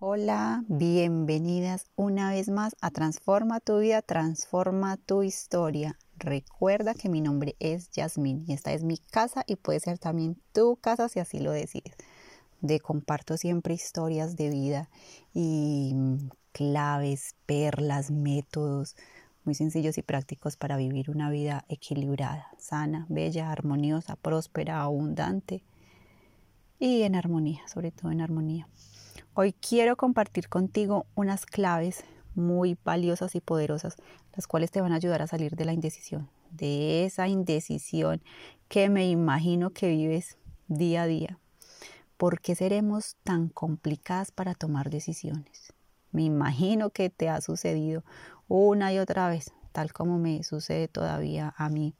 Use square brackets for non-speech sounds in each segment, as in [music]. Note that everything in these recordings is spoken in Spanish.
Hola, bienvenidas una vez más a Transforma tu vida, transforma tu historia. Recuerda que mi nombre es Yasmín y esta es mi casa y puede ser también tu casa si así lo decides. De comparto siempre historias de vida y claves, perlas, métodos muy sencillos y prácticos para vivir una vida equilibrada, sana, bella, armoniosa, próspera, abundante y en armonía, sobre todo en armonía. Hoy quiero compartir contigo unas claves muy valiosas y poderosas, las cuales te van a ayudar a salir de la indecisión, de esa indecisión que me imagino que vives día a día. ¿Por qué seremos tan complicadas para tomar decisiones? Me imagino que te ha sucedido una y otra vez, tal como me sucede todavía a mí,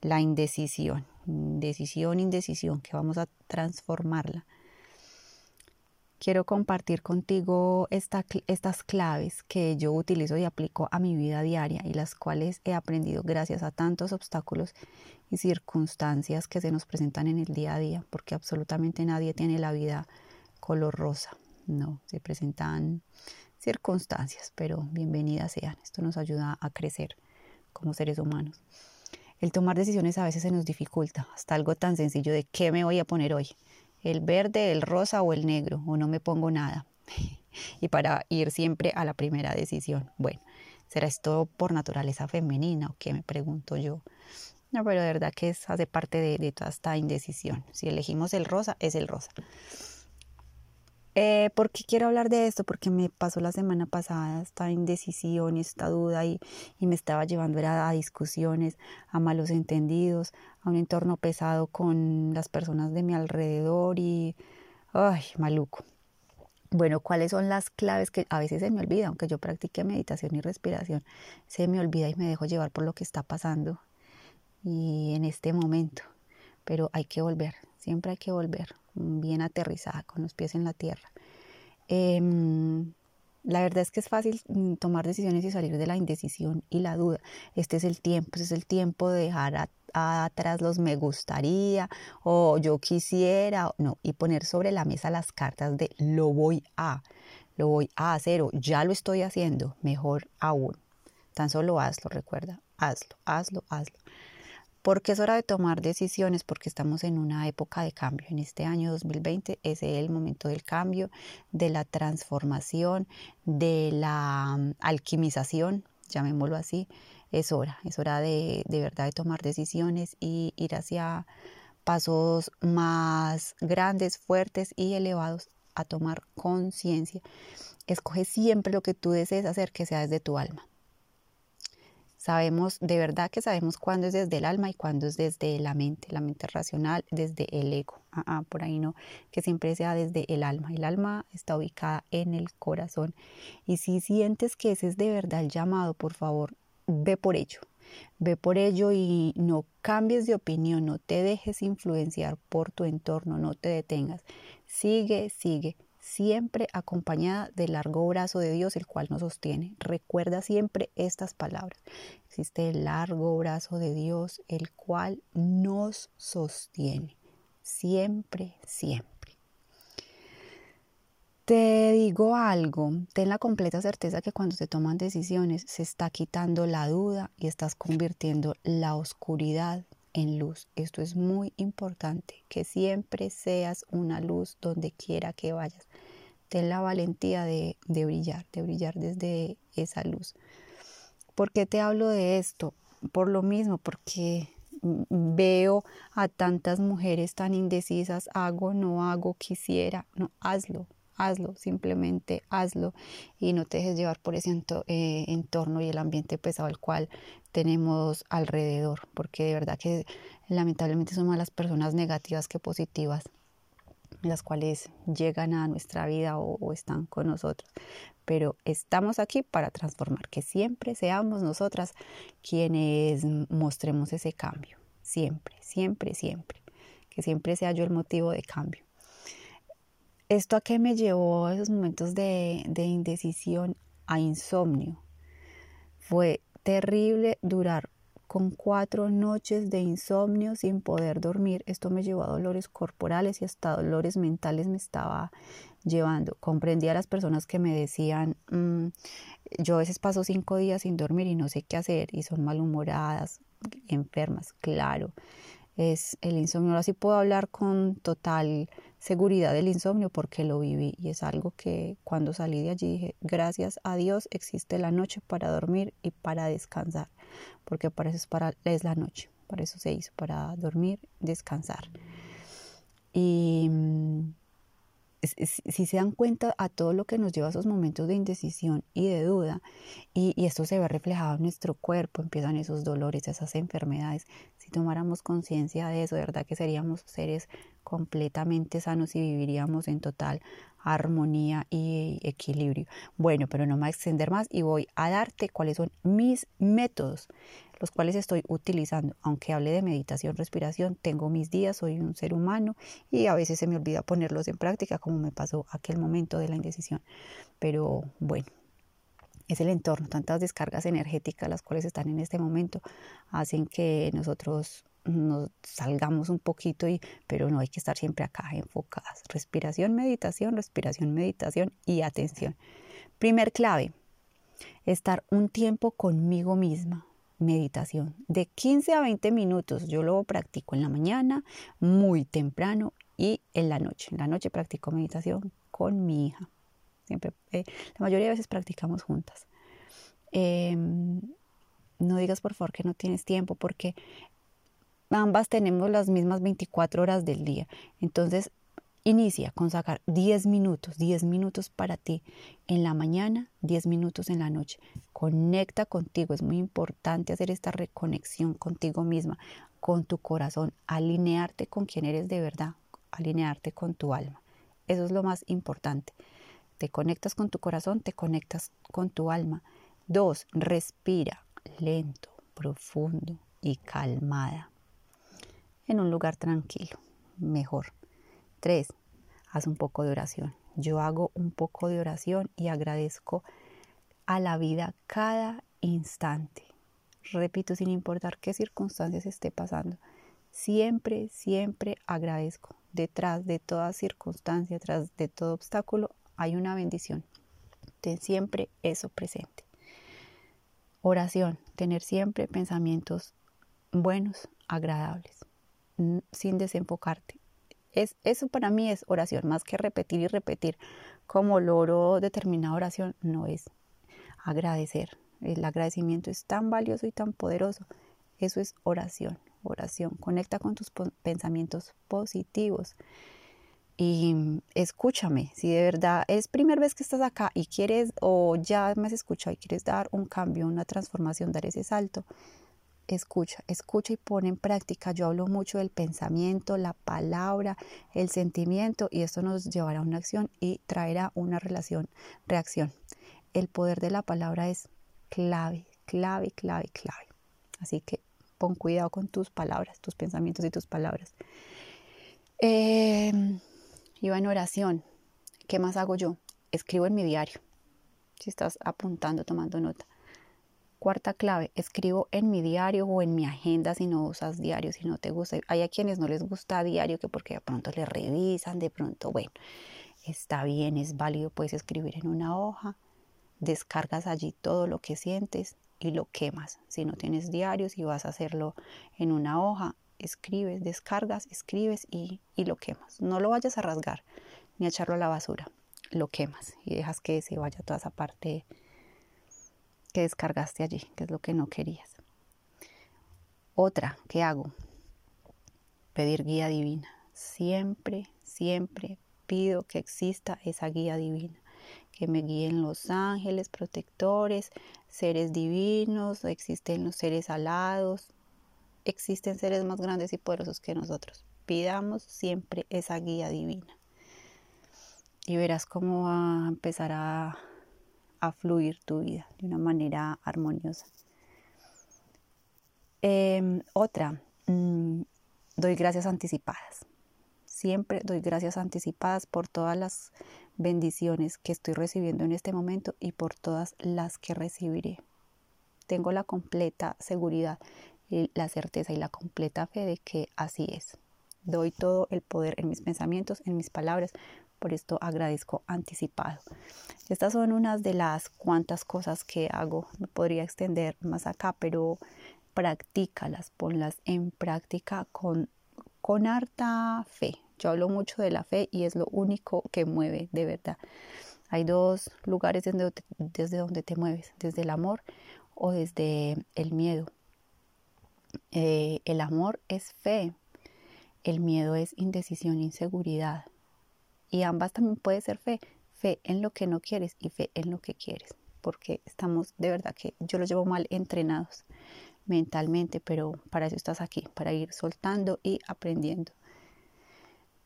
la indecisión, decisión, indecisión, que vamos a transformarla quiero compartir contigo estas claves que yo utilizo y aplico a mi vida diaria y las cuales he aprendido gracias a tantos obstáculos y circunstancias que se nos presentan en el día a día, porque absolutamente nadie tiene la vida color rosa, no, se presentan circunstancias, pero bienvenidas sean, esto nos ayuda a crecer como seres humanos. El tomar decisiones a veces se nos dificulta, hasta algo tan sencillo de qué me voy a poner hoy el verde, el rosa o el negro, o no me pongo nada. [laughs] y para ir siempre a la primera decisión. Bueno, ¿será esto por naturaleza femenina o qué me pregunto yo? No, pero de verdad que es, hace parte de, de toda esta indecisión. Si elegimos el rosa, es el rosa. Eh, ¿Por qué quiero hablar de esto? Porque me pasó la semana pasada esta indecisión y esta duda y, me estaba llevando a, discusiones, a malos entendidos, a un entorno pesado con las personas de mi alrededor y, ay, maluco. Bueno, ¿cuáles son las claves que a veces se me olvida, aunque yo practique meditación y respiración, se me olvida y me dejo llevar por lo que está pasando y en este momento? Pero hay que volver, siempre hay que volver, bien aterrizada, con los pies en la tierra. Em, la verdad es que es fácil mm, tomar decisiones y salir de la indecisión y la duda. Este es el tiempo, este es el tiempo de dejar atrás los me gustaría o yo quisiera, no, y poner sobre la mesa las cartas de lo voy a, lo voy a hacer o ya lo estoy haciendo, mejor aún. Tan solo hazlo, recuerda, hazlo, hazlo, hazlo porque es hora de tomar decisiones, porque estamos en una época de cambio. En este año 2020 es el momento del cambio, de la transformación, de la mm, alquimización, llamémoslo así. Es hora, es hora de, de verdad de tomar decisiones y ir hacia pasos más grandes, fuertes y elevados a tomar conciencia. Escoge siempre lo que tú desees hacer que sea desde tu alma. Sabemos, de verdad que sabemos cuándo es desde el alma y cuándo es desde la mente, la mente racional, desde el ego. Ah, ah, por ahí no, que siempre sea desde el alma. El alma está ubicada en el corazón. Y si sientes que ese es de verdad el llamado, por favor, ve por ello. Ve por ello y no cambies de opinión, no te dejes influenciar por tu entorno, no te detengas. Sigue, sigue siempre acompañada del largo brazo de Dios, el cual nos sostiene. Recuerda siempre estas palabras. Existe el largo brazo de Dios, el cual nos sostiene. Siempre, siempre. Te digo algo, ten la completa certeza que cuando se toman decisiones se está quitando la duda y estás convirtiendo la oscuridad en luz. Esto es muy importante, que siempre seas una luz donde quiera que vayas. Ten la valentía de, brillar, de brillar desde esa luz. ¿Por qué te hablo de esto? Por lo mismo, porque veo a tantas mujeres tan indecisas, hago, no hago, quisiera, no, hazlo, hazlo, simplemente hazlo y no te dejes llevar por ese eh, entorno y el ambiente pesado al cual tenemos alrededor, porque de verdad que lamentablemente son más las personas negativas que positivas las cuales llegan a nuestra vida o, están con nosotros. Pero estamos aquí para transformar, que siempre seamos nosotras quienes mostremos ese cambio. Siempre, siempre, siempre. Que siempre sea yo el motivo de cambio. ¿Esto a qué me llevó esos momentos de, indecisión, a insomnio? Fue terrible durar con cuatro noches de insomnio sin poder dormir. Esto me llevó a dolores corporales y hasta dolores mentales me estaba llevando. Comprendí a las personas que me decían, mm, yo a veces paso cinco días sin dormir y no sé qué hacer y son malhumoradas, enfermas, claro. Es el insomnio. Ahora sí puedo hablar con total seguridad del insomnio porque lo viví y es algo que cuando salí de allí dije, gracias a Dios existe la noche para dormir y para descansar, porque para eso es, para, es la noche, para eso se hizo, para dormir, descansar. Y mm, si se dan cuenta a todo lo que nos lleva a esos momentos de indecisión y de duda, y, esto se ve reflejado en nuestro cuerpo, empiezan esos dolores, esas enfermedades, si tomáramos conciencia de eso, de verdad que seríamos seres completamente sanos y viviríamos en total armonía y equilibrio. Bueno, pero no me voy a extender más y voy a darte cuáles son mis métodos los cuales estoy utilizando. Aunque hable de meditación, respiración, tengo mis días, soy un ser humano y a veces se me olvida ponerlos en práctica como me pasó aquel momento de la indecisión. Pero bueno, es el entorno, tantas descargas energéticas las cuales están en este momento hacen que nosotros nos salgamos un poquito y pero no hay que estar siempre acá enfocadas. Respiración, meditación, respiración, meditación y atención. Primer clave, estar un tiempo conmigo misma, meditación de 15 a 20 minutos. Yo lo practico en la mañana, muy temprano y en la noche. En la noche practico meditación con mi hija. Siempre, eh, la mayoría de veces practicamos juntas. Em, no digas por favor que no tienes tiempo porque ambas tenemos las mismas 24 horas del día. Entonces Inicia con sacar 10 minutos, 10 minutos para ti en la mañana, 10 minutos en la noche. Conecta contigo, es muy importante hacer esta reconexión contigo misma, con tu corazón, alinearte con quien eres de verdad, alinearte con tu alma. Eso es lo más importante. Te conectas con tu corazón, te conectas con tu alma. Dos, respira lento, profundo y calmada. En un lugar tranquilo, mejor. Tres, haz un poco de oración. Yo hago un poco de oración y agradezco a la vida cada instante. Repito, sin importar qué circunstancias esté pasando, siempre, siempre agradezco. Detrás de toda circunstancia, detrás de todo obstáculo, hay una bendición. Ten siempre eso presente. Oración, tener siempre pensamientos buenos, agradables, sin desenfocarte eso para mí es oración, más que repetir y repetir como loro determinada oración, no es agradecer. El agradecimiento es tan valioso y tan poderoso. Eso es oración, oración. Conecta con tus pensamientos positivos y escúchame. Si de verdad es primera vez que estás acá y quieres o ya me has escuchado y quieres dar un cambio, una transformación, dar ese salto, escucha, escucha y pone en práctica. Yo hablo mucho del pensamiento, la palabra, el sentimiento y esto nos llevará a una acción y traerá una relación, reacción. El poder de la palabra es clave, clave, clave, clave. Así que pon cuidado con tus palabras, tus pensamientos y tus palabras. Eh, iba en oración. ¿Qué más hago yo? Escribo en mi diario. Si estás apuntando, tomando nota Cuarta clave, escribo en mi diario o en mi agenda si no usas diario, si no te gusta. Hay a quienes no les gusta diario que porque de pronto le revisan, de pronto, bueno, está bien, es válido, puedes escribir en una hoja, descargas allí todo lo que sientes y lo quemas. Si no tienes diario, si vas a hacerlo en una hoja, escribes, descargas, escribes y, y lo quemas. No lo vayas a rasgar ni a echarlo a la basura, lo quemas y dejas que se vaya toda esa parte que descargaste allí, que es lo que no querías. Otra, ¿qué hago? Pedir guía divina. Siempre, siempre pido que exista esa guía divina, que me guíen los ángeles protectores, seres divinos, existen los seres alados, existen seres más grandes y poderosos que nosotros. Pidamos siempre esa guía divina. Y verás cómo va a empezar a a fluir tu vida de una manera armoniosa. Em, otra, mm, doy gracias anticipadas. Siempre doy gracias anticipadas por todas las bendiciones que estoy recibiendo en este momento y por todas las que recibiré. Tengo la completa seguridad y la certeza y la completa fe de que así es. Doy todo el poder en mis pensamientos, en mis palabras, Por esto agradezco anticipado. Estas son unas de las cuantas cosas que hago. Podría extender más acá, pero practícalas, ponlas en práctica con, con harta fe. Yo hablo mucho de la fe y es lo único que mueve de verdad. Hay dos lugares desde, desde donde te mueves, desde el amor o desde el miedo. Eh, el amor es fe, el miedo es indecisión, inseguridad. Y ambas también puede ser fe, fe en lo que no quieres y fe en lo que quieres, porque estamos de verdad que yo los llevo mal entrenados mentalmente, pero para eso estás aquí, para ir soltando y aprendiendo.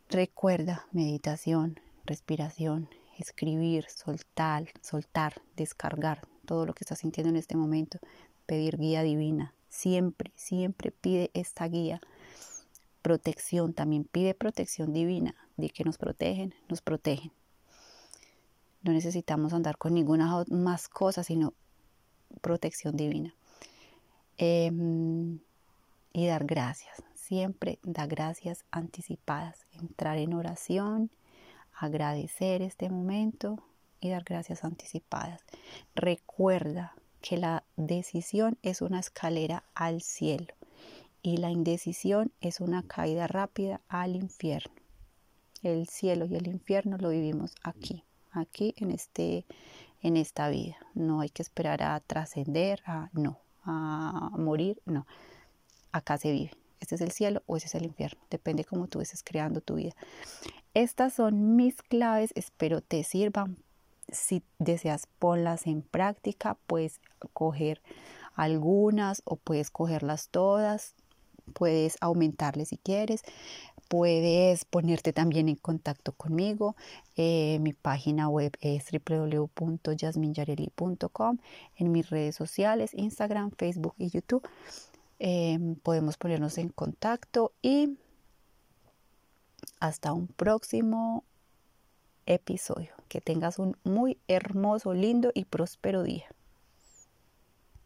Recuerda meditación, respiración, escribir, soltar, soltar, descargar todo lo que estás sintiendo en este momento, pedir guía divina. Siempre, siempre pide esta guía. Protección, también pide protección divina. Que nos protegen, nos protegen. No necesitamos andar con ninguna más cosa, sino protección divina. Em, y dar gracias. Siempre da gracias anticipadas. Entrar en oración, agradecer este momento y dar gracias anticipadas. Recuerda que la decisión es una escalera al cielo y la indecisión es una caída rápida al infierno. El cielo y el infierno lo vivimos aquí, aquí en este en esta vida. No hay que esperar a trascender, a no, a morir, no. Acá se vive. Este es el cielo o ese es el infierno. Depende cómo tú estés creando tu vida. Estas son mis claves. Espero te sirvan. Si deseas ponlas en práctica, puedes coger algunas o puedes cogerlas todas. Puedes aumentarle si quieres. Puedes ponerte también en contacto conmigo. Eh, mi página web es www.jasminyareli.com. En mis redes sociales, Instagram, Facebook y YouTube. Em, podemos ponernos en contacto y hasta un próximo episodio. Que tengas un muy hermoso, lindo y próspero día.